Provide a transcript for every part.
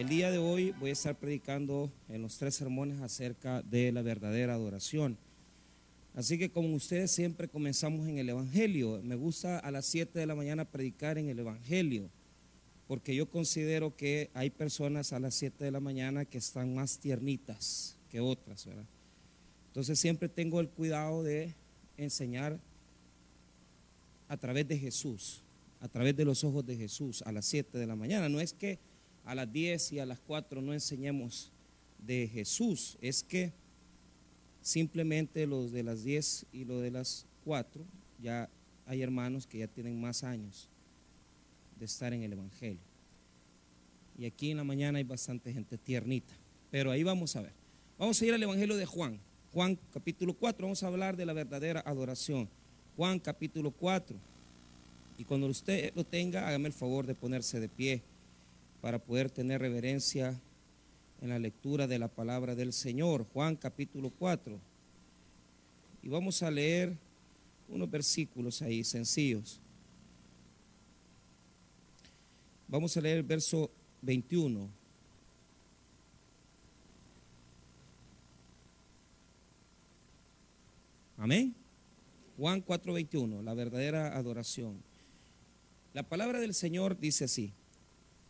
El día de hoy voy a estar predicando en los tres sermones acerca de la verdadera adoración. Así que como ustedes siempre comenzamos en el Evangelio. Me gusta a las 7 de la mañana predicar en el Evangelio, porque yo considero que hay personas a las 7 de la mañana que están más tiernitas que otras, ¿verdad? Entonces siempre tengo el cuidado de enseñar a través de Jesús, a través de los ojos de Jesús a las 7 de la mañana. No es que a las 10 y a las 4 no enseñemos de Jesús, es que simplemente los de las 10 y los de las 4, ya hay hermanos que ya tienen más años de estar en el Evangelio. Y aquí en la mañana hay bastante gente tiernita, pero ahí vamos a ver. Vamos a ir al Evangelio de Juan, Juan capítulo 4, vamos a hablar de la verdadera adoración. Juan capítulo 4. Y cuando usted lo tenga, hágame el favor de ponerse de pie para poder tener reverencia en la lectura de la palabra del Señor, Juan capítulo 4. Y vamos a leer unos versículos ahí sencillos. Vamos a leer el verso 21. Amén. Juan 4:21, la verdadera adoración. La palabra del Señor dice así.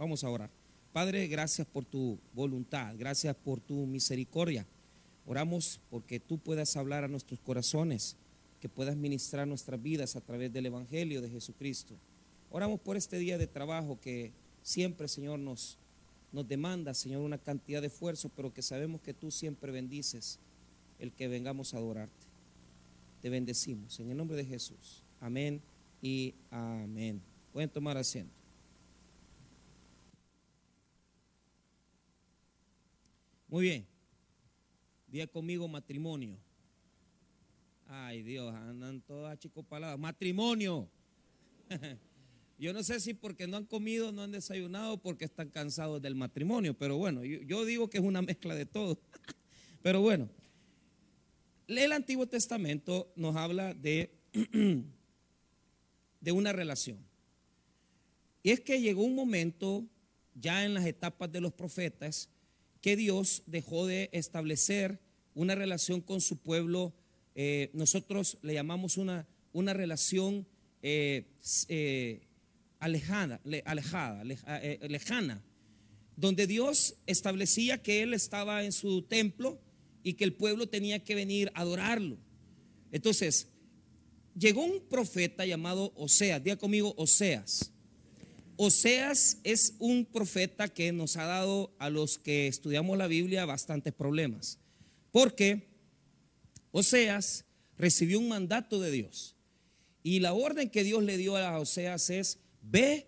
Vamos a orar. Padre, gracias por tu voluntad, gracias por tu misericordia. Oramos porque tú puedas hablar a nuestros corazones, que puedas ministrar nuestras vidas a través del Evangelio de Jesucristo. Oramos por este día de trabajo que siempre, Señor, nos, nos demanda, Señor, una cantidad de esfuerzo, pero que sabemos que tú siempre bendices el que vengamos a adorarte. Te bendecimos en el nombre de Jesús. Amén y amén. Pueden tomar asiento. Muy bien. Día conmigo matrimonio. Ay Dios, andan todas paladas. Matrimonio. Yo no sé si porque no han comido, no han desayunado, porque están cansados del matrimonio, pero bueno, yo, yo digo que es una mezcla de todo. pero bueno, el Antiguo Testamento nos habla de, de una relación. Y es que llegó un momento, ya en las etapas de los profetas, que Dios dejó de establecer una relación con su pueblo. Eh, nosotros le llamamos una, una relación eh, eh, alejada, alejada lejana, donde Dios establecía que Él estaba en su templo y que el pueblo tenía que venir a adorarlo. Entonces, llegó un profeta llamado Oseas, diga conmigo Oseas. Oseas es un profeta que nos ha dado a los que estudiamos la Biblia bastantes problemas, porque Oseas recibió un mandato de Dios y la orden que Dios le dio a Oseas es, ve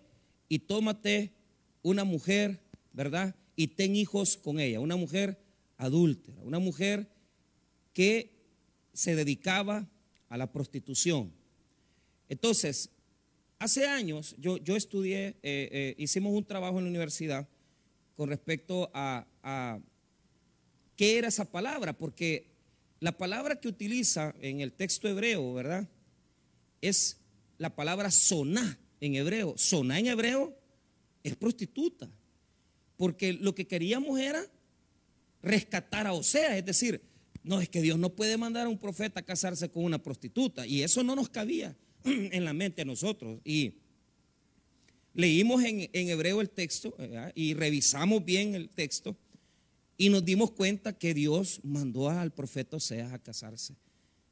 y tómate una mujer, ¿verdad? Y ten hijos con ella, una mujer adúltera, una mujer que se dedicaba a la prostitución. Entonces, hace años yo, yo estudié, eh, eh, hicimos un trabajo en la universidad con respecto a, a, qué era esa palabra, porque la palabra que utiliza en el texto hebreo, ¿verdad? Es la palabra soná en hebreo. Soná en hebreo es prostituta, porque lo que queríamos era rescatar a Osea, es decir, no es que Dios no puede mandar a un profeta a casarse con una prostituta y eso no nos cabía en la mente a nosotros. Y leímos en, hebreo el texto y revisamos bien el texto y nos dimos cuenta que Dios mandó al profeta Oseas a casarse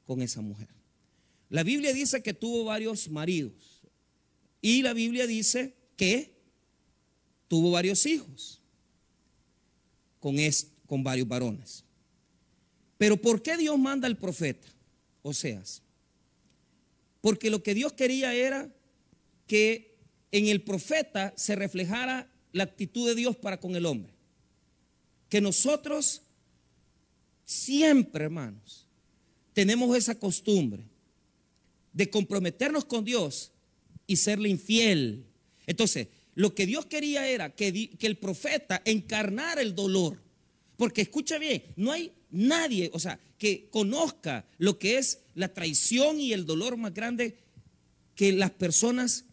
con esa mujer. La Biblia dice que tuvo varios maridos y la Biblia dice que tuvo varios hijos con con varios varones. Pero ¿por qué Dios manda al profeta? Oseas. Porque lo que Dios quería era que en el profeta se reflejara la actitud de Dios para con el hombre? Que nosotros siempre, hermanos, tenemos esa costumbre de comprometernos con Dios y serle infiel. Entonces, lo que Dios quería era que, que el profeta encarnara el dolor. Porque escucha bien, no hay nadie, o sea, que conozca lo que es la traición y el dolor más grande que las personas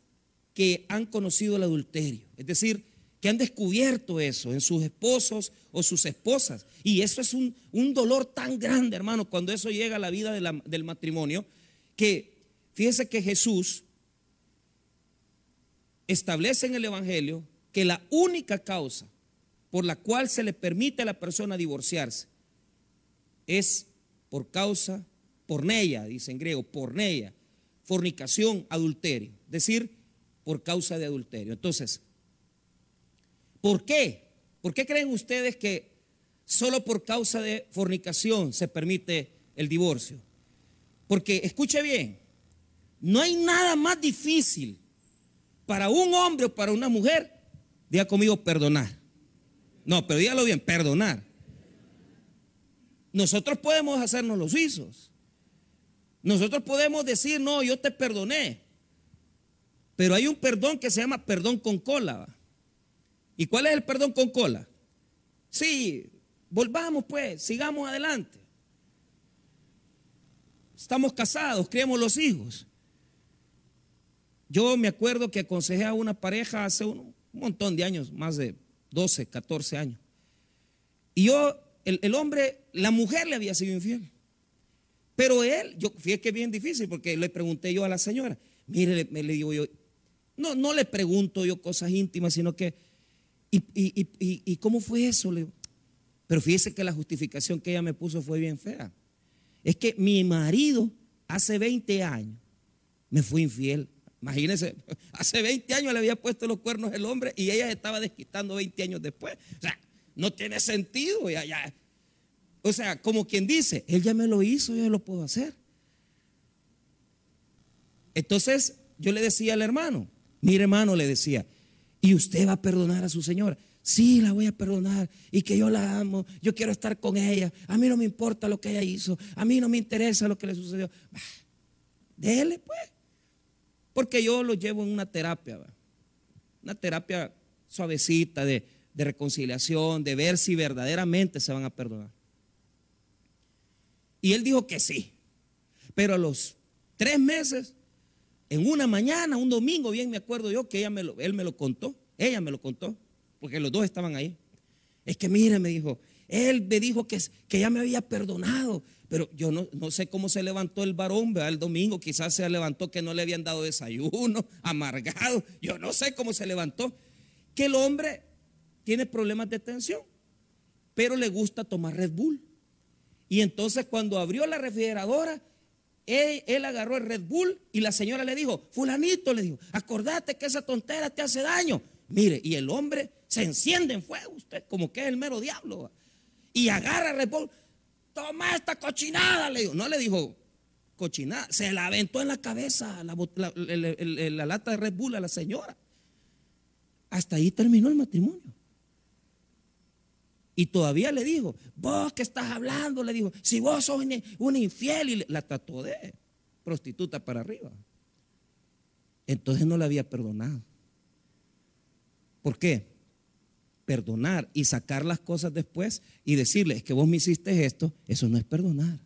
que han conocido el adulterio. Es decir, que han descubierto eso en sus esposos o sus esposas. Y eso es un, dolor tan grande, hermano, cuando eso llega a la vida del matrimonio, que fíjese que Jesús establece en el Evangelio que la única causa por la cual se le permite a la persona divorciarse es por causa, porneia, dice en griego, porneia, fornicación, adulterio, es decir, por causa de adulterio. Entonces, ¿por qué? ¿Por qué creen ustedes que solo por causa de fornicación se permite el divorcio? Porque, escuche bien, no hay nada más difícil para un hombre o para una mujer, diga conmigo, perdonar. No, pero dígalo bien, perdonar. Nosotros podemos hacernos los suizos. Nosotros podemos decir, no, yo te perdoné. Pero hay un perdón que se llama perdón con cola. ¿Y cuál es el perdón con cola? Sí, volvamos pues, sigamos adelante. Estamos casados, criamos los hijos. Yo me acuerdo que aconsejé a una pareja hace un montón de años, más de 12, 14 años. Y yo, el, hombre, la mujer le había sido infiel. Pero él, yo fíjate que es bien difícil porque le pregunté yo a la señora, mire, me le digo yo, no, no le pregunto yo cosas íntimas, sino que, ¿y, y cómo fue eso? Le pero fíjese que la justificación que ella me puso fue bien fea. Es que mi marido hace 20 años me fue infiel. Imagínense, hace 20 años le había puesto los cuernos el hombre y ella estaba desquitando 20 años después. O sea, no tiene sentido. Ya, ya. O sea, como quien dice, él ya me lo hizo, yo lo puedo hacer. Entonces yo le decía al hermano, mire hermano, le decía, ¿y usted va a perdonar a su señora? Sí, la voy a perdonar y que yo la amo, yo quiero estar con ella, a mí no me importa lo que ella hizo, a mí no me interesa lo que le sucedió. Déjele pues. Porque yo lo llevo en una terapia, una terapia suavecita de, reconciliación, de ver si verdaderamente se van a perdonar. Y él dijo que sí. Pero a los tres meses, en una mañana, un domingo, bien me acuerdo yo que ella me él me lo contó, ella me lo contó, porque los dos estaban ahí. Es que mire, me dijo, él me dijo que, que ya me había perdonado, pero yo no, no, sé cómo se levantó el varón, ¿verdad? El domingo quizás se levantó que no le habían dado desayuno, amargado. Yo no sé cómo se levantó. Que el hombre tiene problemas de tensión, pero le gusta tomar Red Bull. Y entonces cuando abrió la refrigeradora, él, agarró el Red Bull y la señora le dijo, fulanito, le dijo, acordate que esa tontera te hace daño. Mire, y el hombre se enciende en fuego, usted como que es el mero diablo. Y agarra Red Bull toma esta cochinada, le dijo. No le dijo cochinada, se la aventó en la cabeza la, lata de Red Bull a la señora. Hasta ahí terminó el matrimonio. Y todavía le dijo, vos que estás hablando, le dijo, si vos sos un infiel, y la trató de prostituta para arriba. Entonces no la había perdonado. ¿Por qué? perdonar y sacar las cosas después y decirle, es que vos me hiciste esto, eso no es perdonar.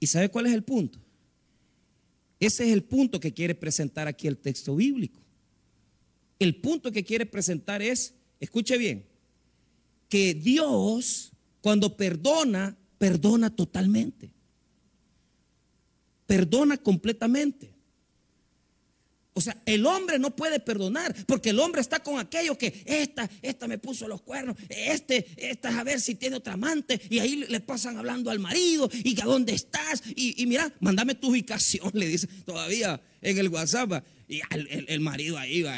¿Y sabe cuál es el punto? Ese es el punto que quiere presentar aquí el texto bíblico. El punto que quiere presentar es, escuche bien, que Dios cuando perdona, perdona totalmente. Perdona completamente. O sea, el hombre no puede perdonar porque el hombre está con aquello que esta, esta me puso los cuernos, este, esta es a ver si tiene otra amante y ahí le pasan hablando al marido y a dónde estás y, mira, mándame tu ubicación, le dice todavía en el WhatsApp y el, marido ahí va,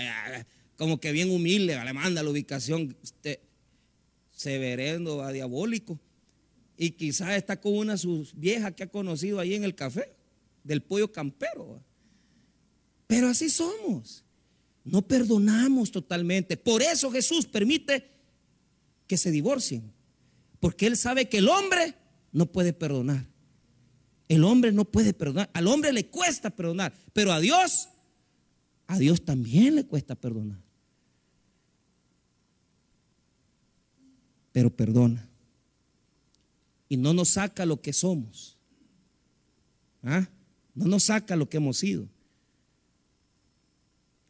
como que bien humilde, le manda la ubicación, este, severendo, va diabólico y quizás está con una de sus viejas que ha conocido ahí en el café del pollo campero. Pero así somos. no perdonamos totalmente. Por eso Jesús permite que se divorcien. Porque Él sabe que el hombre no puede perdonar. El hombre no puede perdonar. Al hombre le cuesta perdonar. Pero a Dios, a Dios también le cuesta perdonar. Pero perdona. Y no nos saca lo que somos. ¿Ah? No nos saca lo que hemos sido.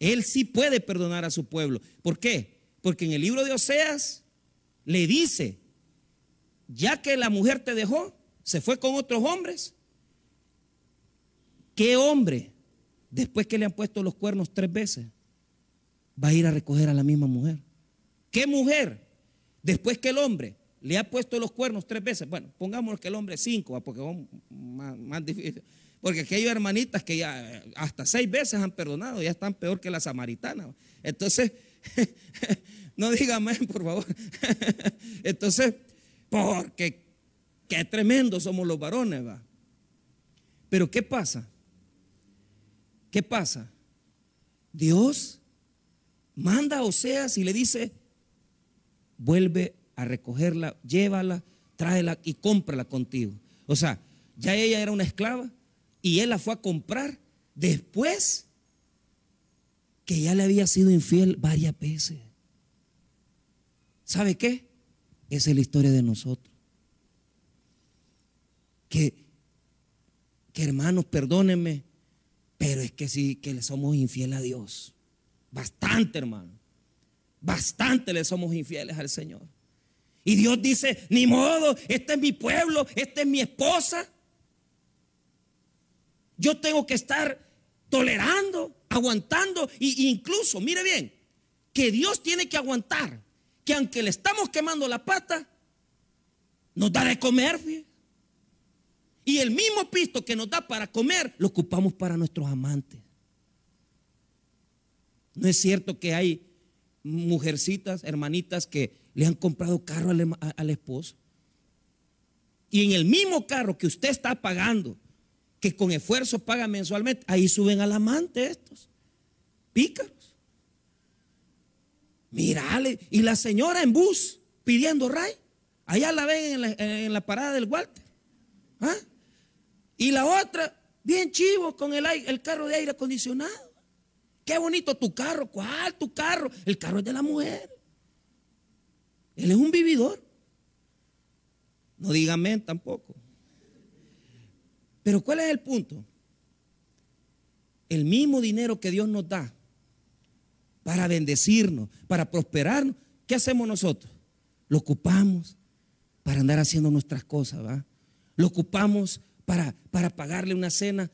Él sí puede perdonar a su pueblo. ¿Por qué? Porque en el libro de Oseas le dice, ya que la mujer te dejó, se fue con otros hombres, ¿qué hombre, después que le han puesto los cuernos tres veces, va a ir a recoger a la misma mujer? ¿Qué mujer, después que el hombre le ha puesto los cuernos tres veces? Bueno, pongámoslo que el hombre cinco, porque es más, más difícil. Porque aquí hay hermanitas que ya hasta seis veces han perdonado, ya están peor que la samaritana. Entonces, no dígame, por favor. Entonces, porque qué tremendo somos los varones, va. Pero ¿qué pasa? ¿Qué pasa? Dios manda a Oseas y le dice, vuelve a recogerla, llévala, tráela y cómprala contigo. O sea, ya ella era una esclava, y él la fue a comprar después que ya le había sido infiel varias veces. ¿Sabe qué? Esa es la historia de nosotros. Que, que hermanos, perdónenme, pero es que sí, que le somos infieles a Dios. Bastante, hermano. Bastante le somos infieles al Señor. Y Dios dice, ni modo, este es mi pueblo, esta es mi esposa. Yo tengo que estar tolerando, aguantando e incluso, mire bien, que Dios tiene que aguantar, que aunque le estamos quemando la pata, nos da de comer. Y el mismo pisto que nos da para comer, lo ocupamos para nuestros amantes. No es cierto que hay mujercitas, hermanitas que le han comprado carro al, esposo. Y en el mismo carro que usted está pagando, que con esfuerzo paga mensualmente, ahí suben al amante estos, pícaros. Mirale, y la señora en bus pidiendo ray, allá la ven en la, parada del Walter. ¿Ah? Y la otra, bien chivo, con el, el carro de aire acondicionado. Qué bonito tu carro, ¿cuál tu carro? El carro es de la mujer. Él es un vividor. No dígame tampoco. Pero ¿cuál es el punto? El mismo dinero que Dios nos da para bendecirnos, para prosperarnos, ¿qué hacemos nosotros? Lo ocupamos para andar haciendo nuestras cosas, ¿va? Lo ocupamos para, para pagarle una cena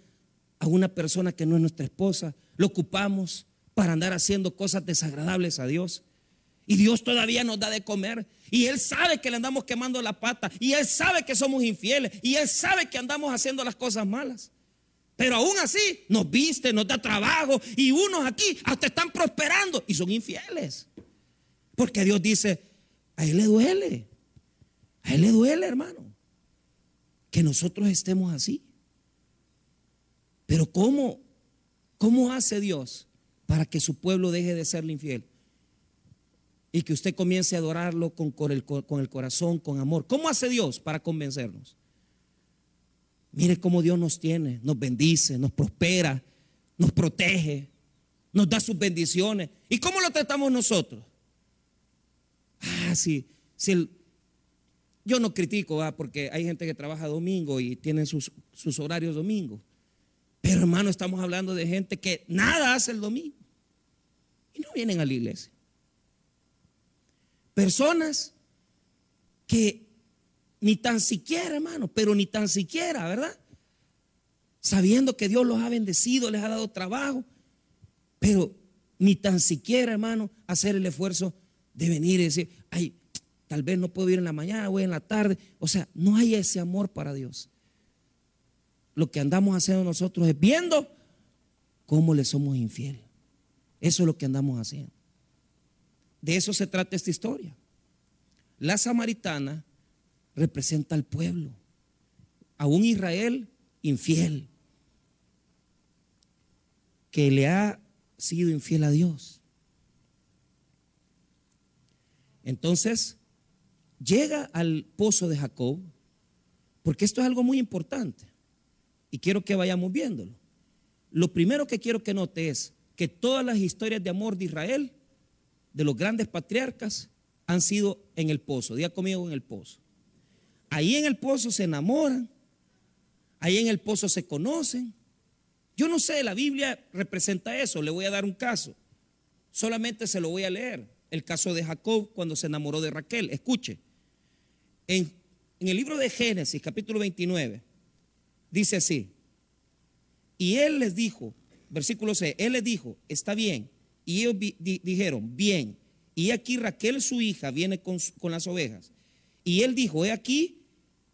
a una persona que no es nuestra esposa. Lo ocupamos para andar haciendo cosas desagradables a Dios. Y Dios todavía nos da de comer. Y Él sabe que le andamos quemando la pata. Y Él sabe que somos infieles. Y Él sabe que andamos haciendo las cosas malas. Pero aún así nos viste, nos da trabajo. Y unos aquí hasta están prosperando. Y son infieles. Porque Dios dice, a Él le duele. A Él le duele, hermano. Que nosotros estemos así. Pero ¿cómo? ¿Cómo hace Dios para que su pueblo deje de serle infiel? y que usted comience a adorarlo con, el, con el corazón, con amor. ¿Cómo hace Dios para convencernos? Mire cómo Dios nos tiene, nos bendice, nos prospera, nos protege, nos da sus bendiciones. ¿Y cómo lo tratamos nosotros? Ah, sí, si yo no critico, ah, porque hay gente que trabaja domingo y tienen sus, sus horarios domingo. Pero hermano, estamos hablando de gente que nada hace el domingo y no vienen a la iglesia. Personas que ni tan siquiera, hermano, pero ni tan siquiera, ¿verdad? Sabiendo que Dios los ha bendecido, les ha dado trabajo, pero ni tan siquiera, hermano, hacer el esfuerzo de venir y decir, ay, tal vez no puedo ir en la mañana, voy en la tarde. O sea, no hay ese amor para Dios. Lo que andamos haciendo nosotros es viendo cómo le somos infiel. Eso es lo que andamos haciendo. De eso se trata esta historia. La samaritana representa al pueblo, a un Israel infiel, que le ha sido infiel a Dios. Entonces, llega al pozo de Jacob, porque esto es algo muy importante, y quiero que vayamos viéndolo. Lo primero que quiero que note es que todas las historias de amor de Israel, de los grandes patriarcas, han sido en el pozo. Diga conmigo en el pozo. Ahí en el pozo se enamoran, ahí en el pozo se conocen. Yo no sé, la Biblia representa eso, le voy a dar un caso. Solamente se lo voy a leer. El caso de Jacob cuando se enamoró de Raquel. Escuche, en, en el libro de Génesis, capítulo 29, dice así, y él les dijo, versículo C, él les dijo, está bien. Y ellos dijeron, bien. Y aquí Raquel, su hija, viene con, con las ovejas. Y él dijo, he aquí,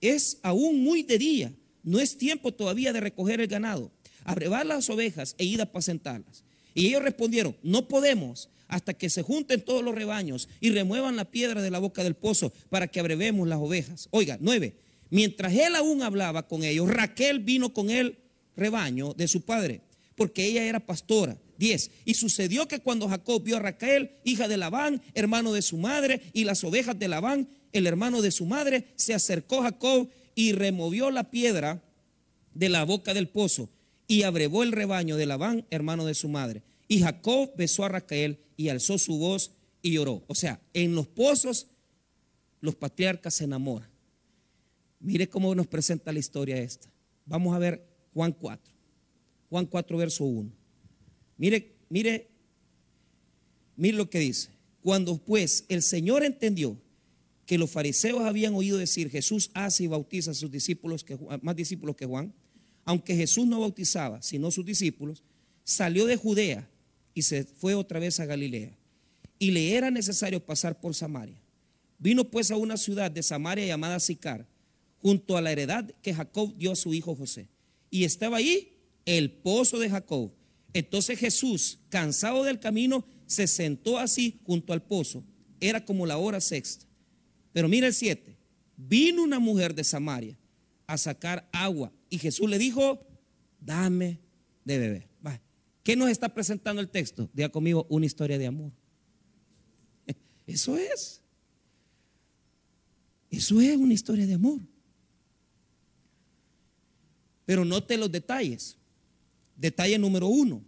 es aún muy de día, no es tiempo todavía de recoger el ganado, abrevar las ovejas e ir a apacentarlas. Y ellos respondieron, no podemos hasta que se junten todos los rebaños y remuevan la piedra de la boca del pozo para que abrevemos las ovejas. Oiga, nueve, mientras él aún hablaba con ellos, Raquel vino con el rebaño de su padre, porque ella era pastora. Diez, y sucedió que cuando Jacob vio a Raquel, hija de Labán, hermano de su madre, y las ovejas de Labán, el hermano de su madre, se acercó Jacob y removió la piedra de la boca del pozo y abrevó el rebaño de Labán, hermano de su madre. Y Jacob besó a Raquel y alzó su voz y lloró. O sea, en los pozos los patriarcas se enamoran. Mire cómo nos presenta la historia esta. Vamos a ver Juan 4. Juan 4, verso 1. Mire, mire, mire lo que dice. Cuando pues el Señor entendió que los fariseos habían oído decir, Jesús hace y bautiza a sus discípulos, que, más discípulos que Juan, aunque Jesús no bautizaba, sino sus discípulos, salió de Judea y se fue otra vez a Galilea. Y le era necesario pasar por Samaria. Vino pues a una ciudad de Samaria llamada Sicar, junto a la heredad que Jacob dio a su hijo José. Y estaba ahí el pozo de Jacob. Entonces Jesús, cansado del camino, se sentó así junto al pozo. Era como la hora sexta. Pero mira el 7. Vino una mujer de Samaria a sacar agua y Jesús le dijo, dame de beber. ¿Qué nos está presentando el texto? Diga conmigo una historia de amor. Eso es. Eso es una historia de amor. Pero note los detalles. Detalle número uno.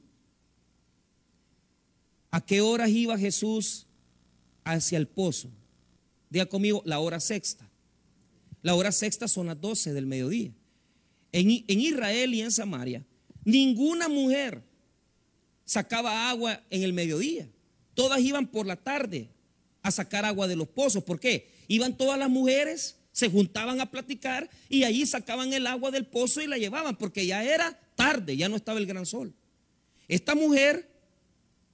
¿A qué horas iba Jesús hacia el pozo? Diga conmigo, la hora sexta. La hora sexta son las 12 del mediodía. En, en, Israel y en Samaria, ninguna mujer sacaba agua en el mediodía. Todas iban por la tarde a sacar agua de los pozos. ¿Por qué? Iban todas las mujeres, se juntaban a platicar y allí sacaban el agua del pozo y la llevaban, porque ya era tarde, ya no estaba el gran sol. Esta mujer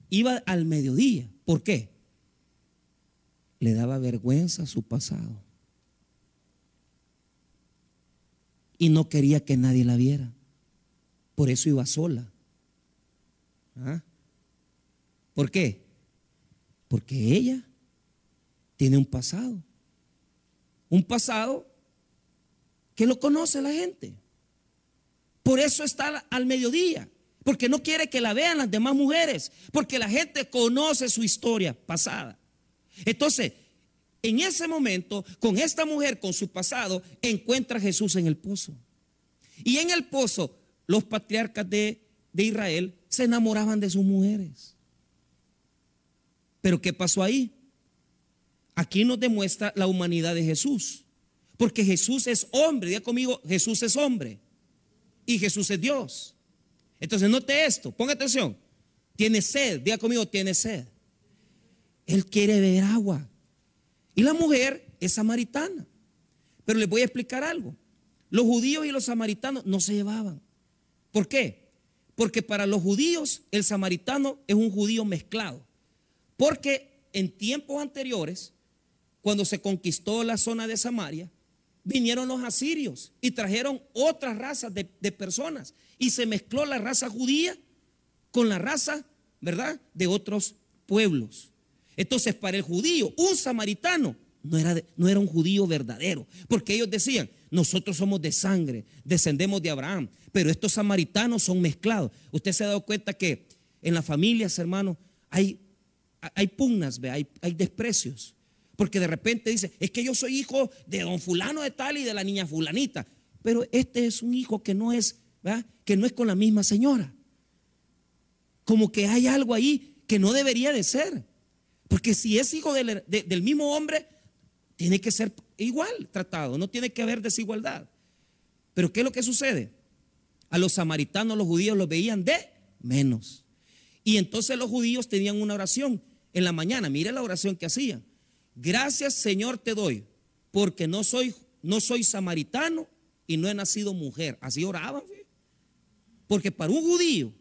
iba al mediodía. ¿Por qué? le daba vergüenza su pasado. Y no quería que nadie la viera. Por eso iba sola. ¿Ah? ¿Por qué? Porque ella tiene un pasado. Un pasado que lo conoce la gente. Por eso está al mediodía. Porque no quiere que la vean las demás mujeres. Porque la gente conoce su historia pasada. Entonces, en ese momento, con esta mujer, con su pasado, encuentra a Jesús en el pozo. Y en el pozo, los patriarcas de, de Israel se enamoraban de sus mujeres. Pero ¿qué pasó ahí? Aquí nos demuestra la humanidad de Jesús. Porque Jesús es hombre. Diga conmigo, Jesús es hombre. Y Jesús es Dios. Entonces note esto, ponga atención. Tiene sed, diga conmigo, tiene sed. Él quiere beber agua. Y la mujer es samaritana. Pero les voy a explicar algo. Los judíos y los samaritanos no se llevaban. ¿Por qué? Porque para los judíos el samaritano es un judío mezclado. Porque en tiempos anteriores, cuando se conquistó la zona de Samaria, vinieron los asirios y trajeron otras razas de, personas. Y se mezcló la raza judía con la raza, ¿verdad?, de otros pueblos. Entonces, para el judío, un samaritano no era, no era un judío verdadero, porque ellos decían, nosotros somos de sangre, descendemos de Abraham, pero estos samaritanos son mezclados. Usted se ha dado cuenta que en las familias, hermano, hay, hay pugnas, hay, hay desprecios. Porque de repente dice, es que yo soy hijo de don fulano de tal y de la niña fulanita. Pero este es un hijo que no es, que no es con la misma señora. Como que hay algo ahí que no debería de ser. Porque si es hijo del, del mismo hombre, tiene que ser igual tratado, no tiene que haber desigualdad. Pero ¿qué es lo que sucede? A los samaritanos, los judíos los veían de menos. Y entonces los judíos tenían una oración en la mañana. Mire la oración que hacían. Gracias Señor te doy, porque no soy, no soy samaritano y no he nacido mujer. Así oraban. Porque para un judío,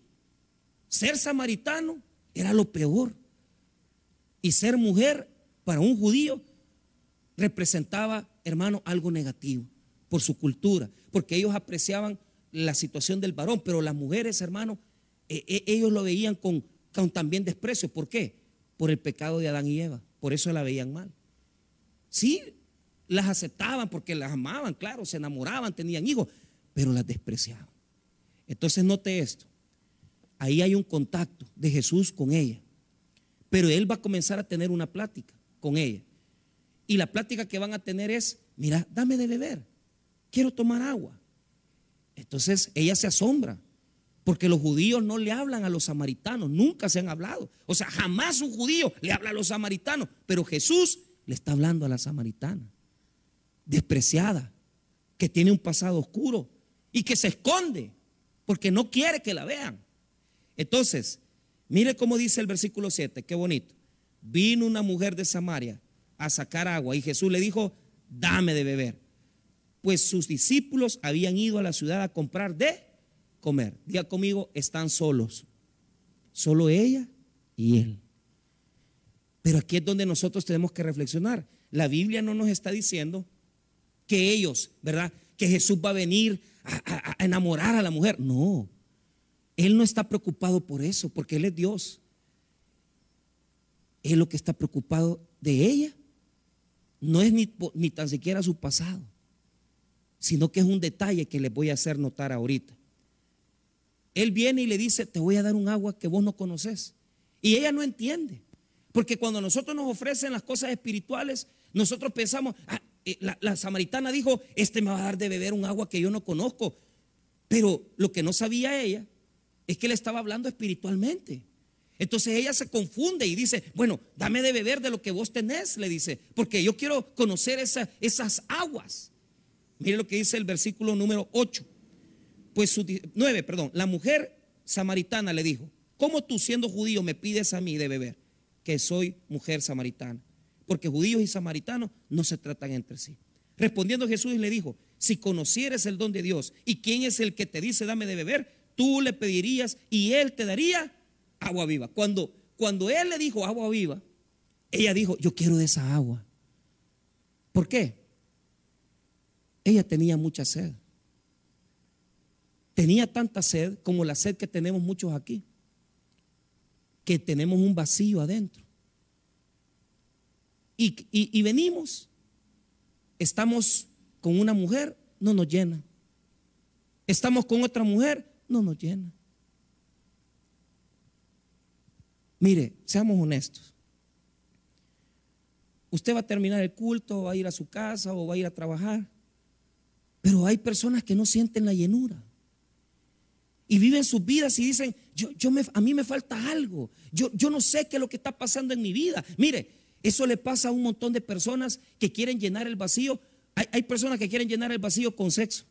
ser samaritano era lo peor. Y ser mujer para un judío representaba, hermano, algo negativo por su cultura, porque ellos apreciaban la situación del varón, pero las mujeres, hermano, eh, eh, ellos lo veían con, con también desprecio. ¿Por qué? Por el pecado de Adán y Eva. Por eso la veían mal. Sí, las aceptaban porque las amaban, claro, se enamoraban, tenían hijos, pero las despreciaban. Entonces note esto. Ahí hay un contacto de Jesús con ella. Pero él va a comenzar a tener una plática con ella. Y la plática que van a tener es, mira, dame de beber. Quiero tomar agua. Entonces ella se asombra. Porque los judíos no le hablan a los samaritanos, nunca se han hablado. O sea, jamás un judío le habla a los samaritanos, pero Jesús le está hablando a la samaritana, despreciada, que tiene un pasado oscuro y que se esconde porque no quiere que la vean. Entonces, mire cómo dice el versículo 7, qué bonito. Vino una mujer de Samaria a sacar agua y Jesús le dijo, dame de beber. Pues sus discípulos habían ido a la ciudad a comprar de comer. Diga conmigo, están solos. Solo ella y él. Pero aquí es donde nosotros tenemos que reflexionar. La Biblia no nos está diciendo que ellos, ¿verdad? Que Jesús va a venir a, enamorar a la mujer. No. Él no está preocupado por eso, porque Él es Dios. Él lo que está preocupado de ella no es ni, ni tan siquiera su pasado, sino que es un detalle que les voy a hacer notar ahorita. Él viene y le dice, te voy a dar un agua que vos no conoces. Y ella no entiende. Porque cuando nosotros nos ofrecen las cosas espirituales, nosotros pensamos, ah, eh, la, samaritana dijo, este me va a dar de beber un agua que yo no conozco. Pero lo que no sabía ella es que le estaba hablando espiritualmente. Entonces ella se confunde y dice, bueno, dame de beber de lo que vos tenés, le dice, porque yo quiero conocer esas aguas. Mire lo que dice el versículo número 8 pues su, nueve, perdón, la mujer samaritana le dijo, ¿cómo tú siendo judío me pides a mí de beber? Que soy mujer samaritana. Porque judíos y samaritanos no se tratan entre sí. Respondiendo Jesús le dijo, si conocieres el don de Dios y quién es el que te dice dame de beber, tú le pedirías y él te daría agua viva. Cuando, cuando él le dijo agua viva, ella dijo, yo quiero de esa agua. ¿Por qué? Ella tenía mucha sed. Tenía tanta sed como la sed que tenemos muchos aquí, que tenemos un vacío adentro. Y, venimos, estamos con una mujer, no nos llena. Estamos con otra mujer, no nos llena. Mire, seamos honestos. Usted va a terminar el culto, va a ir a su casa o va a ir a trabajar, pero hay personas que no sienten la llenura y viven sus vidas y dicen, yo, yo a mí me falta algo, yo, yo no sé qué es lo que está pasando en mi vida. Mire, eso le pasa a un montón de personas que quieren llenar el vacío. Hay, hay personas que quieren llenar el vacío con sexo.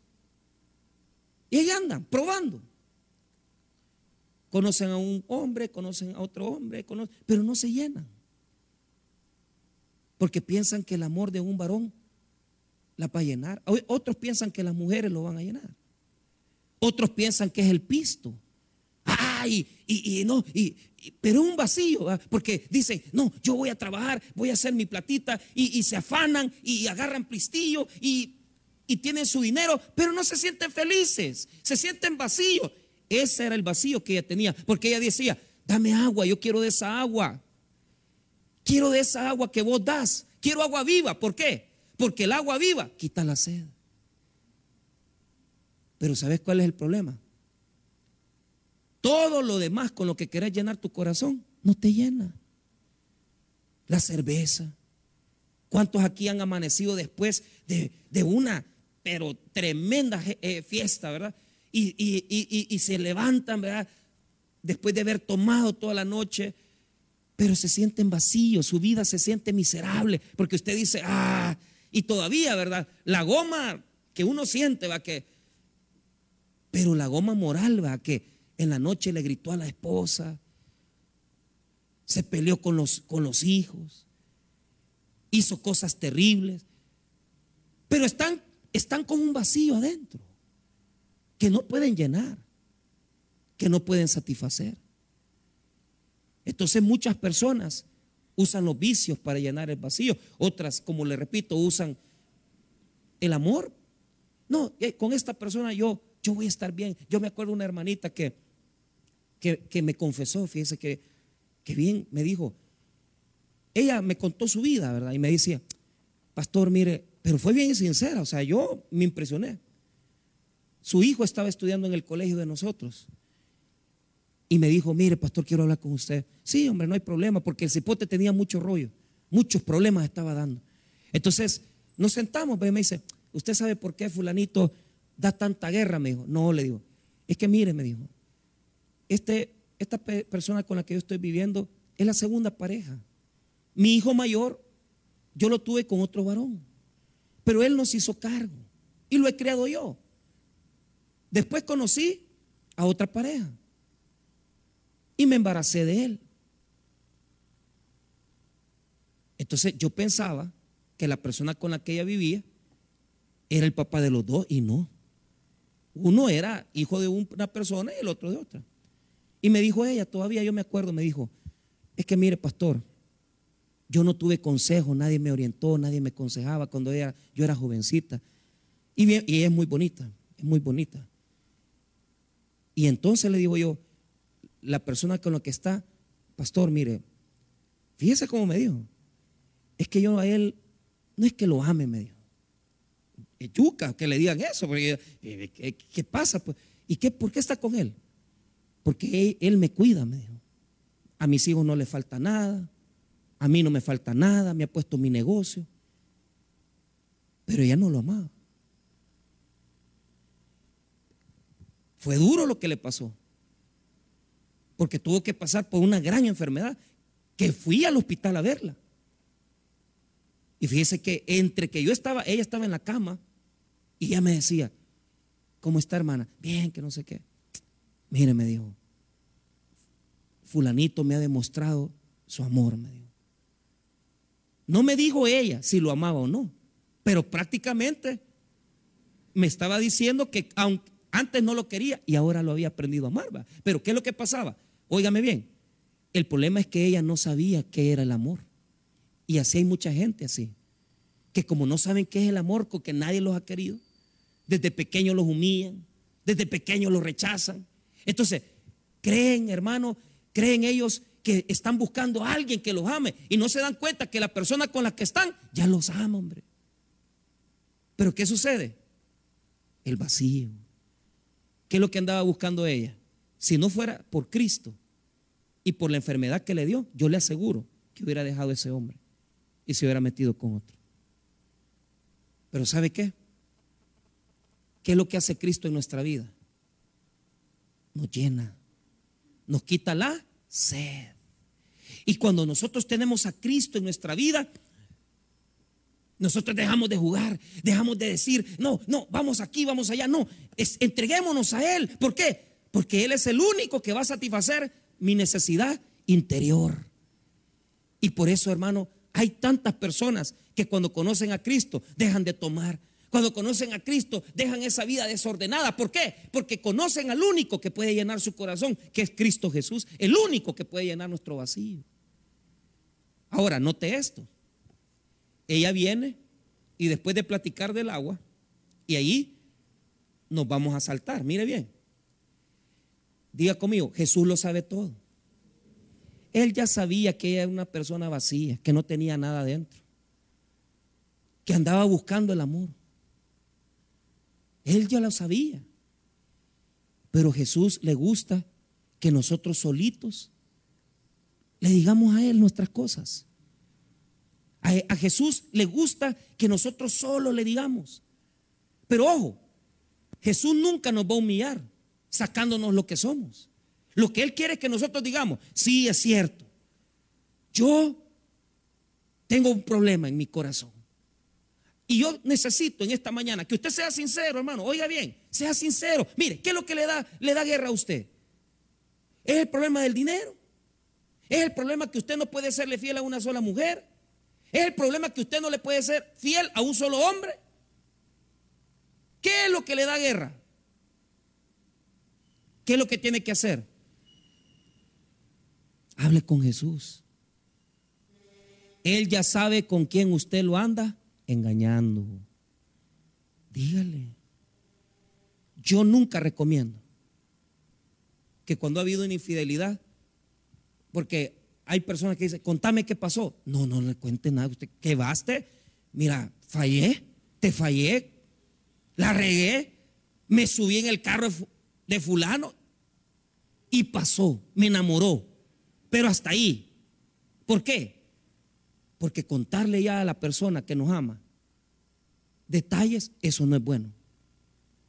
Y ahí andan, probando. Conocen a un hombre, conocen a otro hombre, pero no se llenan. Porque piensan que el amor de un varón la va a llenar. Otros piensan que las mujeres lo van a llenar. Otros piensan que es el pisto. Ay, y, no, y, pero un vacío, porque dicen, no, yo voy a trabajar, voy a hacer mi platita, y, se afanan y agarran pistillo y, tienen su dinero, pero no se sienten felices, se sienten vacíos. Ese era el vacío que ella tenía, porque ella decía, dame agua, yo quiero de esa agua. Quiero de esa agua que vos das. Quiero agua viva. ¿Por qué? Porque el agua viva quita la sed. Pero ¿sabes cuál es el problema? todo lo demás con lo que querés llenar tu corazón, no te llena. La cerveza. ¿Cuántos aquí han amanecido después de, una, pero tremenda eh, fiesta, verdad? Y, se levantan, ¿verdad? Después de haber tomado toda la noche, pero se sienten vacíos, su vida se siente miserable, porque usted dice, ah, y todavía, ¿verdad? La goma que uno siente, va que, pero la goma moral, va que en la noche le gritó a la esposa, se peleó con los, con los hijos, hizo cosas terribles, pero están, están con un vacío adentro que no pueden llenar, que no pueden satisfacer. Entonces muchas personas usan los vicios para llenar el vacío, otras, como le repito, usan el amor. No, eh, con esta persona yo, yo voy a estar bien. Yo me acuerdo de una hermanita que que, me confesó, fíjese que, que bien me dijo, ella me contó su vida, ¿verdad? Y me decía, pastor, mire, pero fue bien sincera, o sea, yo me impresioné. Su hijo estaba estudiando en el colegio de nosotros. Y me dijo, mire, pastor, quiero hablar con usted. Sí, hombre, no hay problema, porque el cipote tenía mucho rollo, muchos problemas estaba dando. Entonces, nos sentamos, y me dice, ¿usted sabe por qué fulanito da tanta guerra? Me dijo, no, le digo, es que mire, me dijo, este, esta persona con la que yo estoy viviendo es la segunda pareja. Mi hijo mayor, yo lo tuve con otro varón, pero él nos hizo cargo y lo he creado yo. Después conocí a otra pareja y me embaracé de él. Entonces yo pensaba que la persona con la que ella vivía era el papá de los dos y no. Uno era hijo de una persona y el otro de otra. Y me dijo ella, todavía yo me acuerdo, me dijo, es que mire, pastor, yo no tuve consejo, nadie me orientó, nadie me aconsejaba cuando ella, yo era jovencita. Y, bien, y es muy bonita, es muy bonita. Y entonces le digo yo, la persona con la que está, pastor, mire, fíjese cómo me dijo, es que yo a él, no es que lo ame, me dijo. Yuca que le digan eso, porque, ¿qué, qué pasa? Pues? ¿Y qué, por qué está con él? Porque él, me cuida, me dijo. A mis hijos no le falta nada, a mí no me falta nada, me ha puesto mi negocio. Pero ella no lo amaba. Fue duro lo que le pasó. Porque tuvo que pasar por una gran enfermedad. Que fui al hospital a verla. Y fíjese que entre que yo estaba, ella estaba en la cama y ella me decía, ¿cómo está hermana? Bien, que no sé qué. Mire, me dijo, fulanito me ha demostrado su amor, me dijo. No me dijo ella si lo amaba o no, pero prácticamente me estaba diciendo que antes no lo quería y ahora lo había aprendido a amar. Pero ¿qué es lo que pasaba? Óigame bien, el problema es que ella no sabía qué era el amor. Y así hay mucha gente así, que como no saben qué es el amor, porque nadie los ha querido, desde pequeños los humillan, desde pequeños los rechazan, entonces, creen, hermano, creen ellos que están buscando a alguien que los ame y no se dan cuenta que la persona con la que están ya los ama, hombre. Pero ¿qué sucede? El vacío. ¿Qué es lo que andaba buscando ella? Si no fuera por Cristo y por la enfermedad que le dio, yo le aseguro que hubiera dejado a ese hombre y se hubiera metido con otro. Pero ¿sabe qué? ¿Qué es lo que hace Cristo en nuestra vida? nos llena, nos quita la sed. Y cuando nosotros tenemos a Cristo en nuestra vida, nosotros dejamos de jugar, dejamos de decir, no, no, vamos aquí, vamos allá, no, entreguémonos a Él. ¿Por qué? Porque Él es el único que va a satisfacer mi necesidad interior. Y por eso, hermano, hay tantas personas que cuando conocen a Cristo dejan de tomar, cuando conocen a Cristo, dejan esa vida desordenada. ¿Por qué? Porque conocen al único que puede llenar su corazón, que es Cristo Jesús, el único que puede llenar nuestro vacío. Ahora, note esto. Ella viene y después de platicar del agua, y ahí nos vamos a saltar. Mire bien. Diga conmigo, Jesús lo sabe todo. Él ya sabía que ella era una persona vacía, que no tenía nada dentro, que andaba buscando el amor. Él ya lo sabía. Pero Jesús le gusta que nosotros solitos le digamos a Él nuestras cosas. A, Jesús le gusta que nosotros solo le digamos. Pero ojo, Jesús nunca nos va a humillar sacándonos lo que somos. Lo que Él quiere es que nosotros digamos, sí es cierto, yo tengo un problema en mi corazón. Y yo necesito en esta mañana que usted sea sincero, hermano. Oiga bien, sea sincero. Mire, ¿qué es lo que le da, le da guerra a usted? ¿Es el problema del dinero? ¿Es el problema que usted no puede serle fiel a una sola mujer? ¿Es el problema que usted no le puede ser fiel a un solo hombre? ¿Qué es lo que le da guerra? ¿Qué es lo que tiene que hacer? Hable con Jesús. Él ya sabe con quién usted lo anda engañando. Dígale. Yo nunca recomiendo que cuando ha habido una infidelidad, porque hay personas que dicen, contame qué pasó. No, no le cuente nada. Usted, ¿qué baste? Mira, fallé, te fallé, la regué, me subí en el carro de fulano y pasó, me enamoró. Pero hasta ahí. ¿Por qué? Porque contarle ya a la persona que nos ama detalles, eso no es bueno.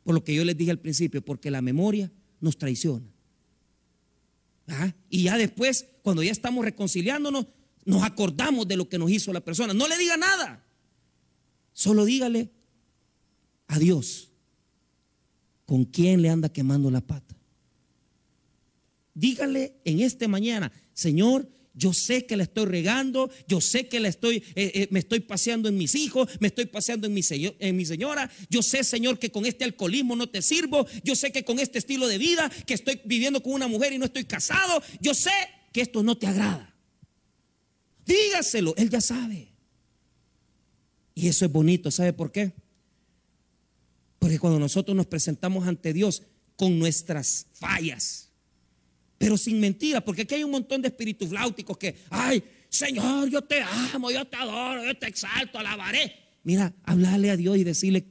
Por lo que yo les dije al principio, porque la memoria nos traiciona. ¿Ah? Y ya después, cuando ya estamos reconciliándonos, nos acordamos de lo que nos hizo la persona. No le diga nada. Solo dígale a Dios con quién le anda quemando la pata. Dígale en este mañana, Señor, yo sé que la estoy regando, yo sé que la estoy, eh, eh, me estoy paseando en mis hijos, me estoy paseando en mi, en mi señora. Yo sé, Señor, que con este alcoholismo no te sirvo. Yo sé que con este estilo de vida, que estoy viviendo con una mujer y no estoy casado, yo sé que esto no te agrada. Dígaselo, él ya sabe. Y eso es bonito, ¿sabe por qué? Porque cuando nosotros nos presentamos ante Dios con nuestras fallas, pero sin mentira, porque aquí hay un montón de espíritus fláuticos que, ay, Señor, yo te amo, yo te adoro, yo te exalto, alabaré. Mira, hablarle a Dios y decirle,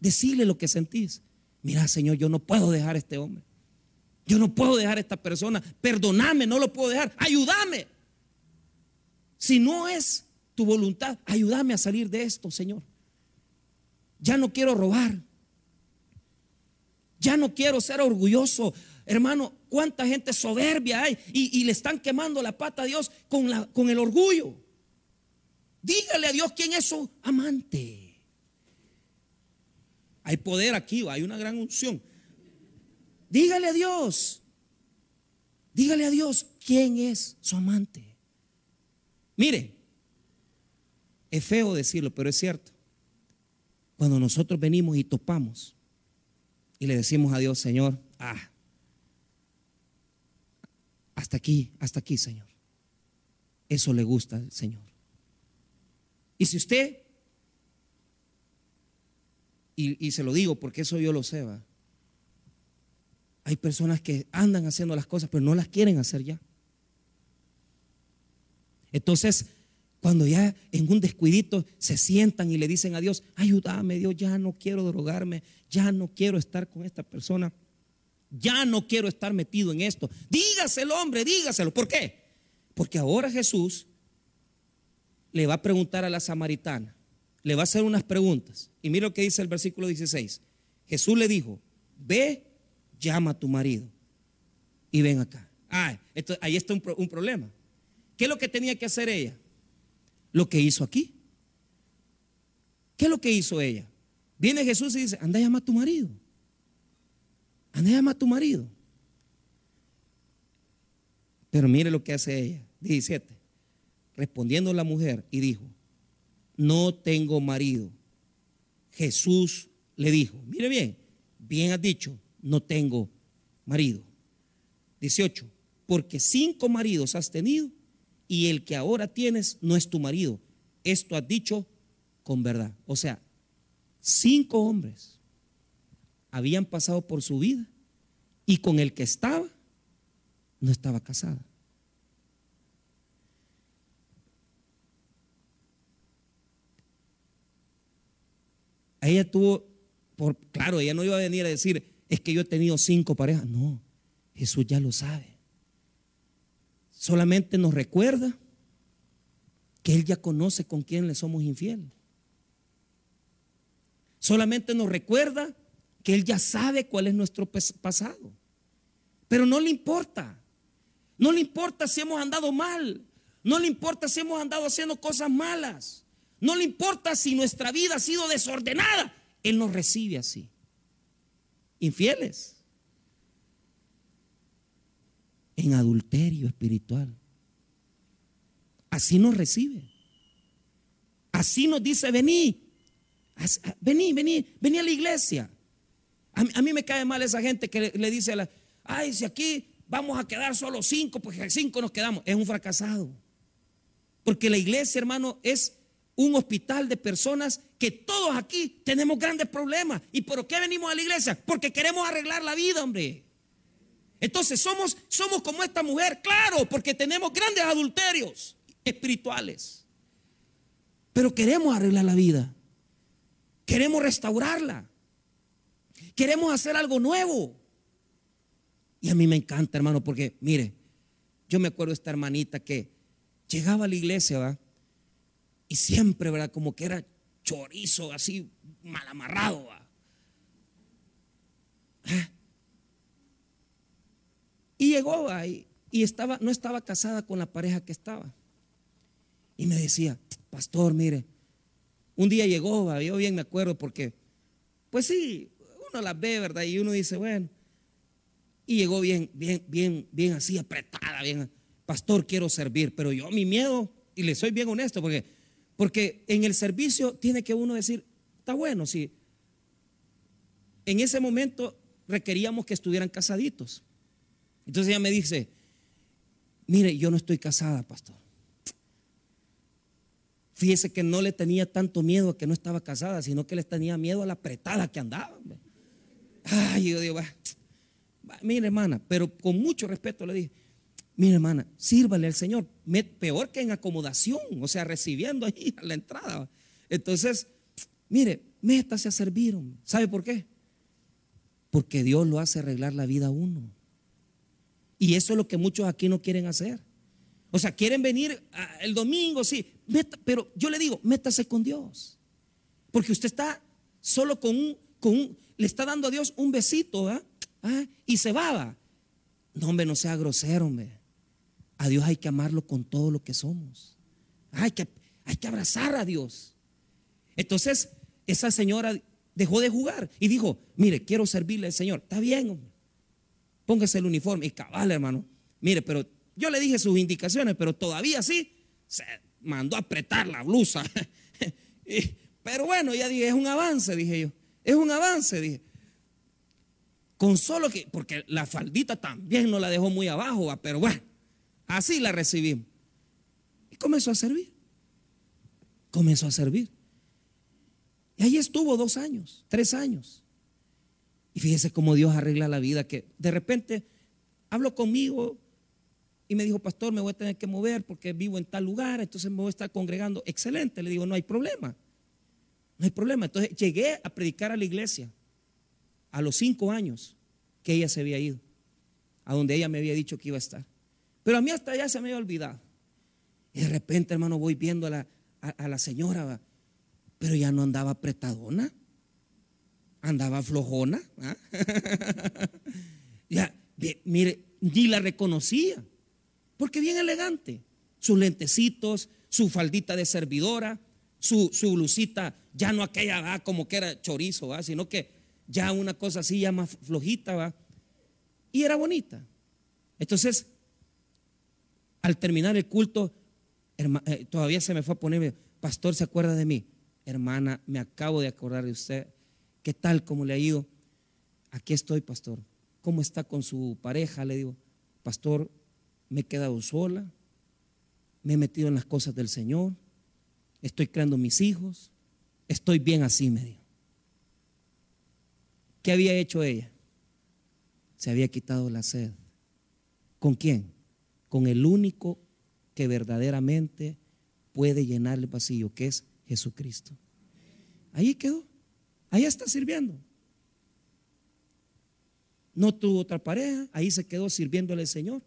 decirle lo que sentís. Mira, Señor, yo no puedo dejar a este hombre. Yo no puedo dejar a esta persona. Perdóname, no lo puedo dejar. Ayúdame. Si no es tu voluntad, ayúdame a salir de esto, Señor. Ya no quiero robar. Ya no quiero ser orgulloso. Hermano, cuánta gente soberbia hay y, le están quemando la pata a Dios con, con el orgullo. Dígale a Dios quién es su amante. Hay poder aquí, hay una gran unción. Dígale a Dios, dígale a Dios quién es su amante. Mire, es feo decirlo, pero es cierto. Cuando nosotros venimos y topamos y le decimos a Dios, Señor, ah, hasta aquí, hasta aquí, Señor. Eso le gusta al Señor. Y si usted, y, se lo digo porque eso yo lo sé, va, hay personas que andan haciendo las cosas, pero no las quieren hacer ya. Entonces, cuando ya en un descuidito se sientan y le dicen a Dios, ayúdame Dios, ya no quiero drogarme, ya no quiero estar con esta persona ya no quiero estar metido en esto. Dígaselo, hombre, dígaselo. ¿Por qué? Porque ahora Jesús le va a preguntar a la samaritana, le va a hacer unas preguntas. Y mira lo que dice el versículo 16. Jesús le dijo, ve, llama a tu marido y ven acá. Ah, ahí está un, un problema. ¿Qué es lo que tenía que hacer ella? Lo que hizo aquí. ¿Qué es lo que hizo ella? Viene Jesús y dice, anda, llama a tu marido. Anda, llama a tu marido. Pero mire lo que hace ella. 17. Respondiendo la mujer y dijo, no tengo marido. Jesús le dijo, mire bien, bien has dicho, no tengo marido. 18. Porque cinco maridos has tenido y el que ahora tienes no es tu marido. Esto has dicho con verdad. O sea, cinco hombres habían pasado por su vida y con el que estaba no estaba casada. Ella tuvo, por, claro, ella no iba a venir a decir, es que yo he tenido cinco parejas. No, Jesús ya lo sabe. Solamente nos recuerda que Él ya conoce con quién le somos infieles. Solamente nos recuerda que Él ya sabe cuál es nuestro pasado. Pero no le importa. No le importa si hemos andado mal. No le importa si hemos andado haciendo cosas malas. No le importa si nuestra vida ha sido desordenada. Él nos recibe así. Infieles. En adulterio espiritual. Así nos recibe. Así nos dice, vení, vení, vení, vení a la iglesia. A, mí me cae mal esa gente que le, dice a la, ay, si aquí vamos a quedar solo cinco, porque cinco nos quedamos. Es un fracasado. Porque la iglesia, hermano, es un hospital de personas que todos aquí tenemos grandes problemas. ¿Y por qué venimos a la iglesia? Porque queremos arreglar la vida, hombre. Entonces somos, somos como esta mujer, claro, porque tenemos grandes adulterios espirituales. Pero queremos arreglar la vida. Queremos restaurarla. Queremos hacer algo nuevo. Y a mí me encanta, hermano, porque mire, yo me acuerdo de esta hermanita que llegaba a la iglesia, ¿va? Y siempre, ¿verdad? Como que era chorizo, así mal amarrado, ¿va? ¿Ah? Y llegó ahí y estaba, no estaba casada con la pareja que estaba. Y me decía, pastor, mire, un día llegó, ¿va? yo bien me acuerdo porque, pues sí, uno las ve, ¿verdad? Y uno dice, bueno, y llegó bien, bien, bien, bien así, apretada, bien, pastor, quiero servir, pero yo mi miedo, y le soy bien honesto, porque, porque en el servicio tiene que uno decir, está bueno, sí. En ese momento requeríamos que estuvieran casaditos. Entonces ella me dice, mire, yo no estoy casada, pastor. Fíjese que no le tenía tanto miedo a que no estaba casada, sino que le tenía miedo a la apretada que andaba. Ay, yo digo, mire hermana, pero con mucho respeto le dije, mire hermana, sírvale al Señor, peor que en acomodación, o sea, recibiendo ahí a la entrada. Entonces, mire, métase a servir. ¿Sabe por qué? Porque Dios lo hace arreglar la vida a uno. Y eso es lo que muchos aquí no quieren hacer. O sea, quieren venir el domingo, sí, pero yo le digo, métase con Dios. Porque usted está solo con un, con un, le está dando a Dios un besito, ¿ah? ¿Ah? Y se va. No, hombre, no sea grosero, hombre. A Dios hay que amarlo con todo lo que somos. Hay que, hay que abrazar a Dios. Entonces, esa señora dejó de jugar y dijo, mire, quiero servirle al Señor. Está bien, hombre. Póngase el uniforme y cabal, hermano. Mire, pero yo le dije sus indicaciones, pero todavía sí se mandó a apretar la blusa. pero bueno, ya dije, es un avance, dije yo. Es un avance, dije. Con solo que, porque la faldita también no la dejó muy abajo, pero bueno, así la recibimos. Y comenzó a servir. Comenzó a servir. Y ahí estuvo dos años, tres años. Y fíjese cómo Dios arregla la vida, que de repente habló conmigo y me dijo, pastor, me voy a tener que mover porque vivo en tal lugar, entonces me voy a estar congregando. Excelente, le digo, no hay problema. No hay problema. Entonces llegué a predicar a la iglesia a los cinco años que ella se había ido, a donde ella me había dicho que iba a estar. Pero a mí hasta allá se me había olvidado. Y de repente, hermano, voy viendo a la, a, la señora, pero ya no andaba apretadona, andaba flojona. ya, mire, ni la reconocía, porque bien elegante. Sus lentecitos, su faldita de servidora, su, su blusita, ya no aquella como que era chorizo, sino que ya una cosa así ya más flojita, ¿va? Y era bonita. Entonces, al terminar el culto, eh, todavía se me fue a poner, pastor, ¿se acuerda de mí? Hermana, me acabo de acordar de usted. ¿Qué tal? ¿Cómo le ha ido? Aquí estoy, pastor. ¿Cómo está con su pareja? Le digo, pastor, me he quedado sola, me he metido en las cosas del Señor, estoy creando mis hijos, estoy bien así, me dijo. ¿Qué había hecho ella? Se había quitado la sed. ¿Con quién? Con el único que verdaderamente puede llenar el vacío, que es Jesucristo. Ahí quedó. Ahí está sirviendo. no tuvo otra pareja, ahí se quedó sirviéndole al Señor.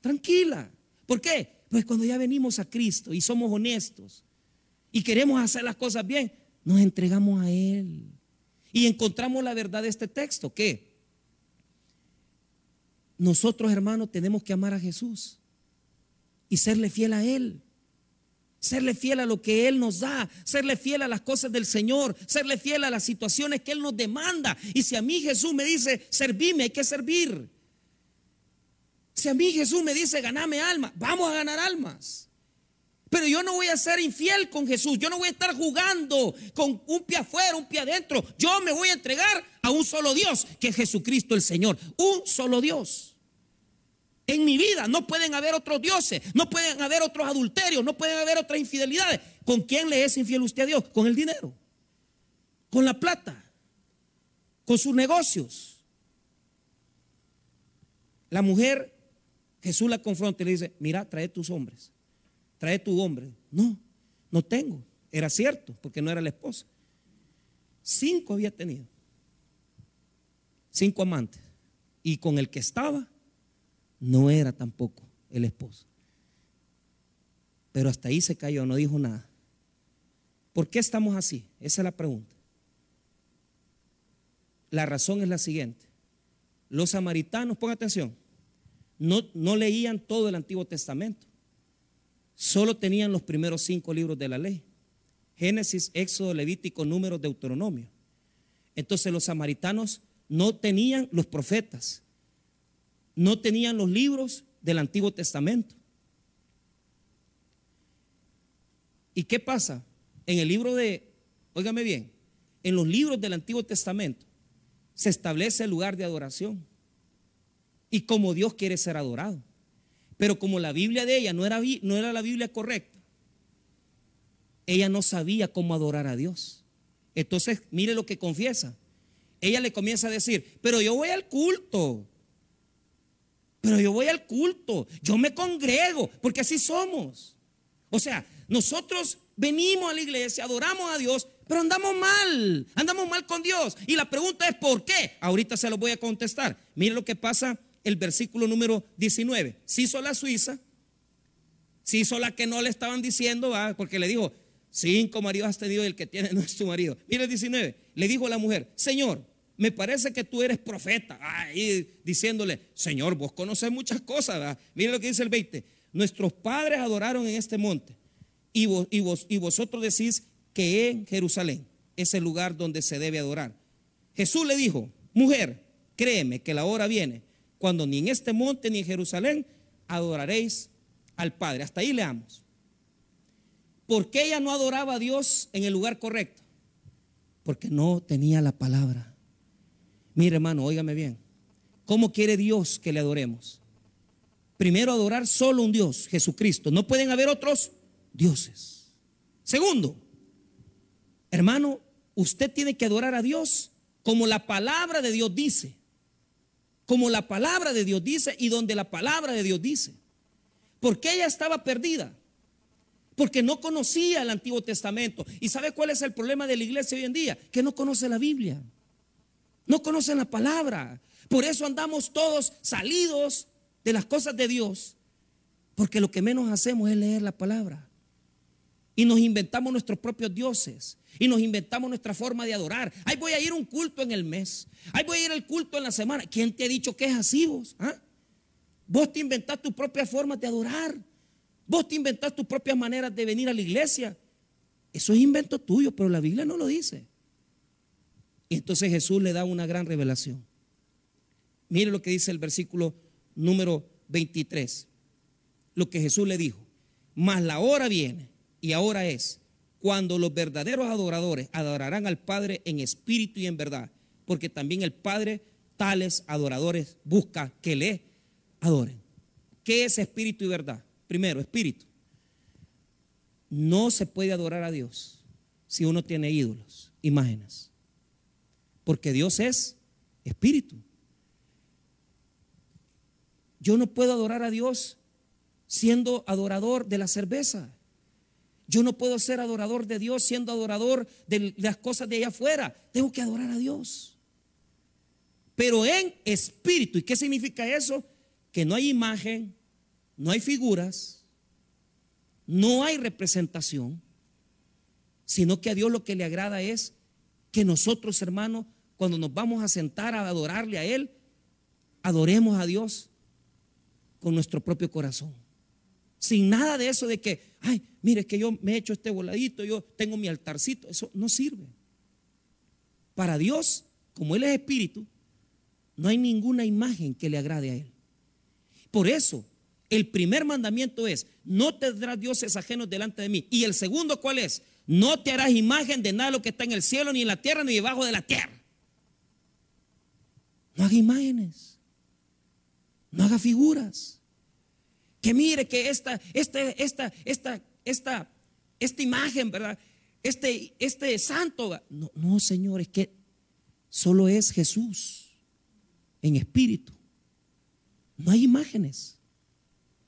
Tranquila. ¿Por qué? Pues cuando ya venimos a Cristo y somos honestos y queremos hacer las cosas bien, nos entregamos a Él. Y encontramos la verdad de este texto, que nosotros hermanos tenemos que amar a Jesús y serle fiel a Él. Serle fiel a lo que Él nos da, serle fiel a las cosas del Señor, serle fiel a las situaciones que Él nos demanda. Y si a mí Jesús me dice, servime, hay que servir. Si a mí Jesús me dice, ganame alma, vamos a ganar almas. Pero yo no voy a ser infiel con Jesús. Yo no voy a estar jugando con un pie afuera, un pie adentro. Yo me voy a entregar a un solo Dios, que es Jesucristo el Señor. Un solo Dios. En mi vida no pueden haber otros dioses, no pueden haber otros adulterios, no pueden haber otras infidelidades. ¿Con quién le es infiel usted a Dios? Con el dinero, con la plata, con sus negocios. La mujer, Jesús la confronta y le dice, mira, trae tus hombres, trae tu hombre. No, no tengo. Era cierto, porque no era la esposa. Cinco había tenido. Cinco amantes. Y con el que estaba, no era tampoco el esposo. Pero hasta ahí se cayó, no dijo nada. ¿Por qué estamos así? Esa es la pregunta. La razón es la siguiente. Los samaritanos, pongan atención, no, no leían todo el Antiguo Testamento. Solo tenían los primeros cinco libros de la ley. Génesis, Éxodo, Levítico, Números, Deuteronomio. Entonces los samaritanos no tenían los profetas, no tenían los libros del Antiguo Testamento. ¿Y qué pasa? En el libro de, óigame bien, en los libros del Antiguo Testamento se establece el lugar de adoración y como Dios quiere ser adorado. Pero como la Biblia de ella no era, no era la Biblia correcta, ella no sabía cómo adorar a Dios. Entonces, mire lo que confiesa. Ella le comienza a decir, pero yo voy al culto, pero yo voy al culto, yo me congrego, porque así somos. O sea, nosotros venimos a la iglesia, adoramos a Dios, pero andamos mal, andamos mal con Dios. Y la pregunta es, ¿por qué? Ahorita se lo voy a contestar. Mire lo que pasa el versículo número 19. Si hizo la Suiza, si hizo la que no le estaban diciendo, porque le dijo, cinco maridos has tenido y el que tiene no es tu marido. Mire el 19, le dijo a la mujer, Señor, me parece que tú eres profeta. Ahí diciéndole, Señor, vos conoces muchas cosas. Mire lo que dice el 20. Nuestros padres adoraron en este monte. Y, vos, y, vos, y vosotros decís que en Jerusalén es el lugar donde se debe adorar. Jesús le dijo, mujer, créeme que la hora viene cuando ni en este monte ni en Jerusalén adoraréis al Padre. Hasta ahí leamos. ¿Por qué ella no adoraba a Dios en el lugar correcto? Porque no tenía la palabra. Mire, hermano, óigame bien. ¿Cómo quiere Dios que le adoremos? Primero, adorar solo un Dios, Jesucristo. No pueden haber otros dioses. Segundo, hermano, usted tiene que adorar a Dios como la palabra de Dios dice. Como la palabra de Dios dice y donde la palabra de Dios dice. Porque ella estaba perdida. Porque no conocía el Antiguo Testamento. ¿Y sabe cuál es el problema de la iglesia hoy en día? Que no conoce la Biblia. No conocen la palabra. Por eso andamos todos salidos de las cosas de Dios. Porque lo que menos hacemos es leer la palabra. Y nos inventamos nuestros propios dioses. Y nos inventamos nuestra forma de adorar. Ahí voy a ir un culto en el mes. Ahí voy a ir al culto en la semana. ¿Quién te ha dicho que es así vos? ¿Ah? Vos te inventás tu propia forma de adorar. Vos te inventás tus propias maneras de venir a la iglesia. Eso es invento tuyo, pero la Biblia no lo dice. Y entonces Jesús le da una gran revelación. Mire lo que dice el versículo número 23. Lo que Jesús le dijo. Mas la hora viene y ahora es cuando los verdaderos adoradores adorarán al Padre en espíritu y en verdad. Porque también el Padre tales adoradores busca que le adoren. ¿Qué es espíritu y verdad? Primero, espíritu. No se puede adorar a Dios si uno tiene ídolos, imágenes porque Dios es espíritu. Yo no puedo adorar a Dios siendo adorador de la cerveza. Yo no puedo ser adorador de Dios siendo adorador de las cosas de allá afuera. Tengo que adorar a Dios. pero en espíritu. ¿Y qué significa eso? Que no hay imagen, no hay figuras, no hay representación, sino que a Dios lo que le agrada es que nosotros, hermanos, cuando nos vamos a sentar a adorarle a Él, adoremos a Dios con nuestro propio corazón. Sin nada de eso de que, ay, mire que yo me he hecho este voladito, yo tengo mi altarcito. Eso no sirve. Para Dios, como Él es espíritu, no hay ninguna imagen que le agrade a Él. Por eso, el primer mandamiento es, no tendrás dioses ajenos delante de mí. Y el segundo, ¿cuál es? No te harás imagen de nada lo que está en el cielo, ni en la tierra, ni debajo de la tierra. No haga imágenes. No haga figuras. Que mire que esta, esta, esta, esta, esta, esta imagen, ¿verdad? Este, este santo. No, no, Señor, es que solo es Jesús en espíritu. No hay imágenes.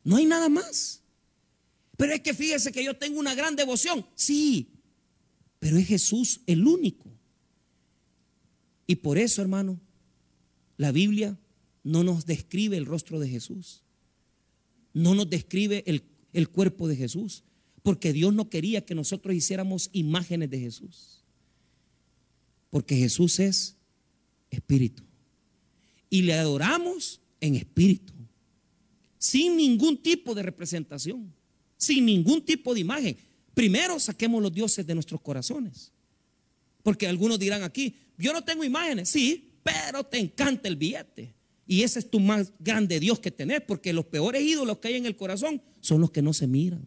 No hay nada más. Pero es que fíjese que yo tengo una gran devoción. Sí, pero es Jesús el único. Y por eso, hermano, la Biblia no nos describe el rostro de Jesús. No nos describe el, el cuerpo de Jesús. Porque Dios no quería que nosotros hiciéramos imágenes de Jesús. Porque Jesús es espíritu. Y le adoramos en espíritu. Sin ningún tipo de representación sin ningún tipo de imagen. Primero saquemos los dioses de nuestros corazones. Porque algunos dirán aquí, yo no tengo imágenes, sí, pero te encanta el billete. Y ese es tu más grande Dios que tenés, porque los peores ídolos que hay en el corazón son los que no se miran.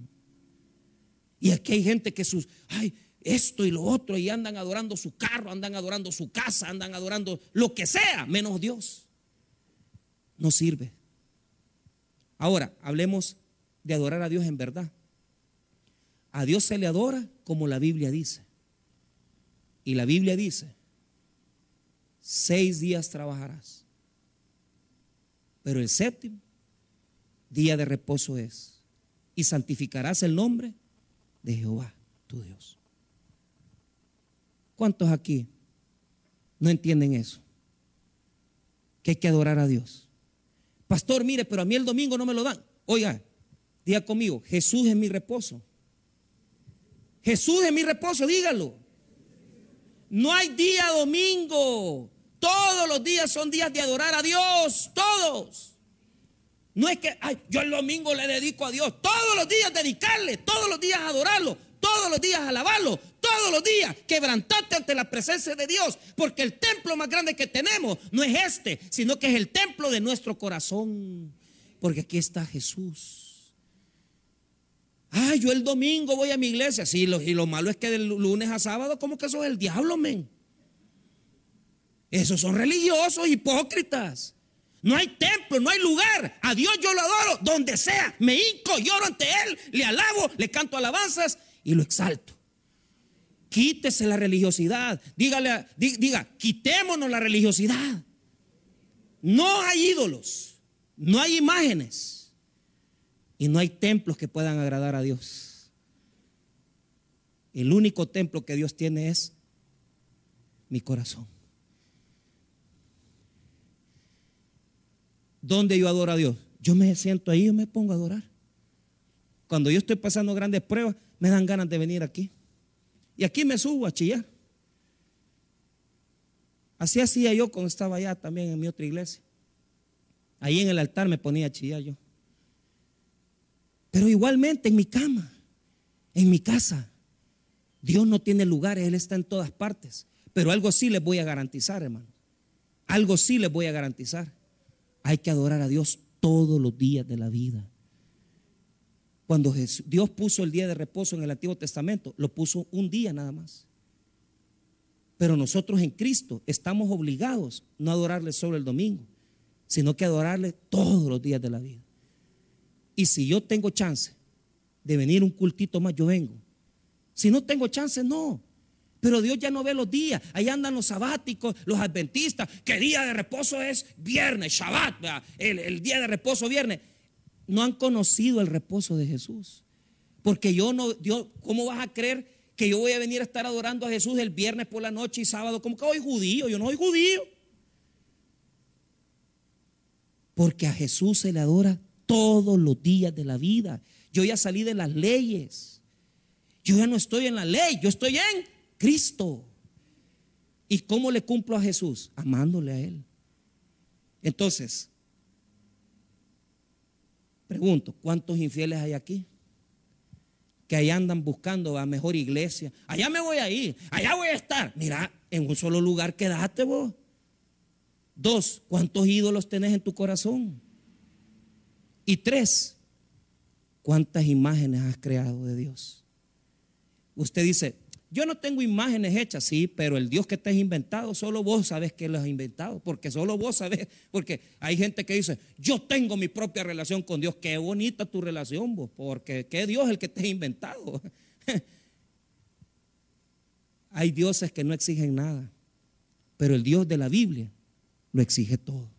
Y aquí hay gente que sus, ay, esto y lo otro, y andan adorando su carro, andan adorando su casa, andan adorando lo que sea, menos Dios. No sirve. Ahora, hablemos de adorar a Dios en verdad. A Dios se le adora como la Biblia dice. Y la Biblia dice, seis días trabajarás, pero el séptimo día de reposo es, y santificarás el nombre de Jehová, tu Dios. ¿Cuántos aquí no entienden eso? Que hay que adorar a Dios. Pastor, mire, pero a mí el domingo no me lo dan. Oiga, Diga conmigo, Jesús es mi reposo. Jesús es mi reposo, dígalo. No hay día domingo. Todos los días son días de adorar a Dios, todos. No es que, ay, yo el domingo le dedico a Dios. Todos los días dedicarle, todos los días adorarlo, todos los días alabarlo, todos los días quebrantarte ante la presencia de Dios. Porque el templo más grande que tenemos no es este, sino que es el templo de nuestro corazón. Porque aquí está Jesús. Ay, yo el domingo voy a mi iglesia. Sí, y lo malo es que del lunes a sábado, ¿cómo que eso es el diablo, men? Esos son religiosos, hipócritas. No hay templo, no hay lugar. A Dios yo lo adoro donde sea. Me hinco, lloro ante Él, le alabo, le canto alabanzas y lo exalto. Quítese la religiosidad. Dígale, diga, quitémonos la religiosidad. No hay ídolos, no hay imágenes. Y no hay templos que puedan agradar a Dios. El único templo que Dios tiene es mi corazón. ¿Dónde yo adoro a Dios? Yo me siento ahí y me pongo a adorar. Cuando yo estoy pasando grandes pruebas, me dan ganas de venir aquí. Y aquí me subo a chillar. Así hacía yo cuando estaba allá también en mi otra iglesia. Ahí en el altar me ponía a chillar yo. Pero igualmente en mi cama, en mi casa, Dios no tiene lugares, Él está en todas partes. Pero algo sí les voy a garantizar, hermano. Algo sí les voy a garantizar. Hay que adorar a Dios todos los días de la vida. Cuando Dios puso el día de reposo en el Antiguo Testamento, lo puso un día nada más. Pero nosotros en Cristo estamos obligados no a adorarle solo el domingo, sino que adorarle todos los días de la vida. Y si yo tengo chance de venir un cultito más, yo vengo. Si no tengo chance, no. Pero Dios ya no ve los días. Ahí andan los sabáticos, los adventistas, que día de reposo es viernes, Shabbat, el, día de reposo viernes. No han conocido el reposo de Jesús. Porque yo no, Dios, ¿cómo vas a creer que yo voy a venir a estar adorando a Jesús el viernes por la noche y sábado? Como que soy judío, yo no soy judío. Porque a Jesús se le adora todos los días de la vida. Yo ya salí de las leyes. Yo ya no estoy en la ley, yo estoy en Cristo. ¿Y cómo le cumplo a Jesús? Amándole a Él. Entonces, pregunto, ¿cuántos infieles hay aquí? Que ahí andan buscando a mejor iglesia. Allá me voy a ir, allá voy a estar. Mira, en un solo lugar quedaste vos. Dos, ¿cuántos ídolos tenés en tu corazón? Y tres, ¿cuántas imágenes has creado de Dios? Usted dice, yo no tengo imágenes hechas, sí, pero el Dios que te has inventado, solo vos sabes que lo has inventado, porque solo vos sabes, porque hay gente que dice, yo tengo mi propia relación con Dios, qué bonita tu relación vos, porque qué Dios el que te ha inventado. hay dioses que no exigen nada, pero el Dios de la Biblia lo exige todo.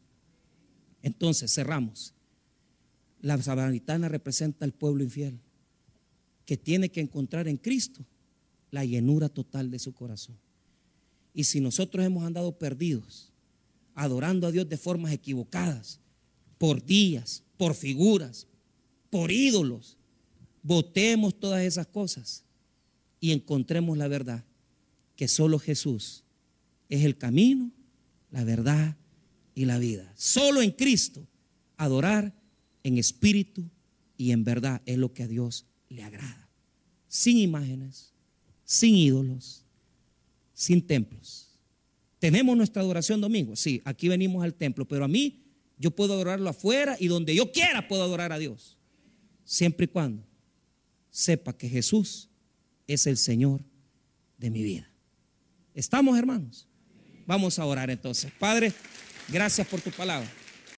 Entonces, cerramos. La samaritana representa al pueblo infiel, que tiene que encontrar en Cristo la llenura total de su corazón. Y si nosotros hemos andado perdidos, adorando a Dios de formas equivocadas, por días, por figuras, por ídolos, votemos todas esas cosas y encontremos la verdad, que solo Jesús es el camino, la verdad y la vida. Solo en Cristo adorar en espíritu y en verdad es lo que a Dios le agrada. Sin imágenes, sin ídolos, sin templos. Tenemos nuestra adoración domingo, sí, aquí venimos al templo, pero a mí yo puedo adorarlo afuera y donde yo quiera puedo adorar a Dios, siempre y cuando sepa que Jesús es el Señor de mi vida. ¿Estamos, hermanos? Vamos a orar entonces. Padre, gracias por tu palabra.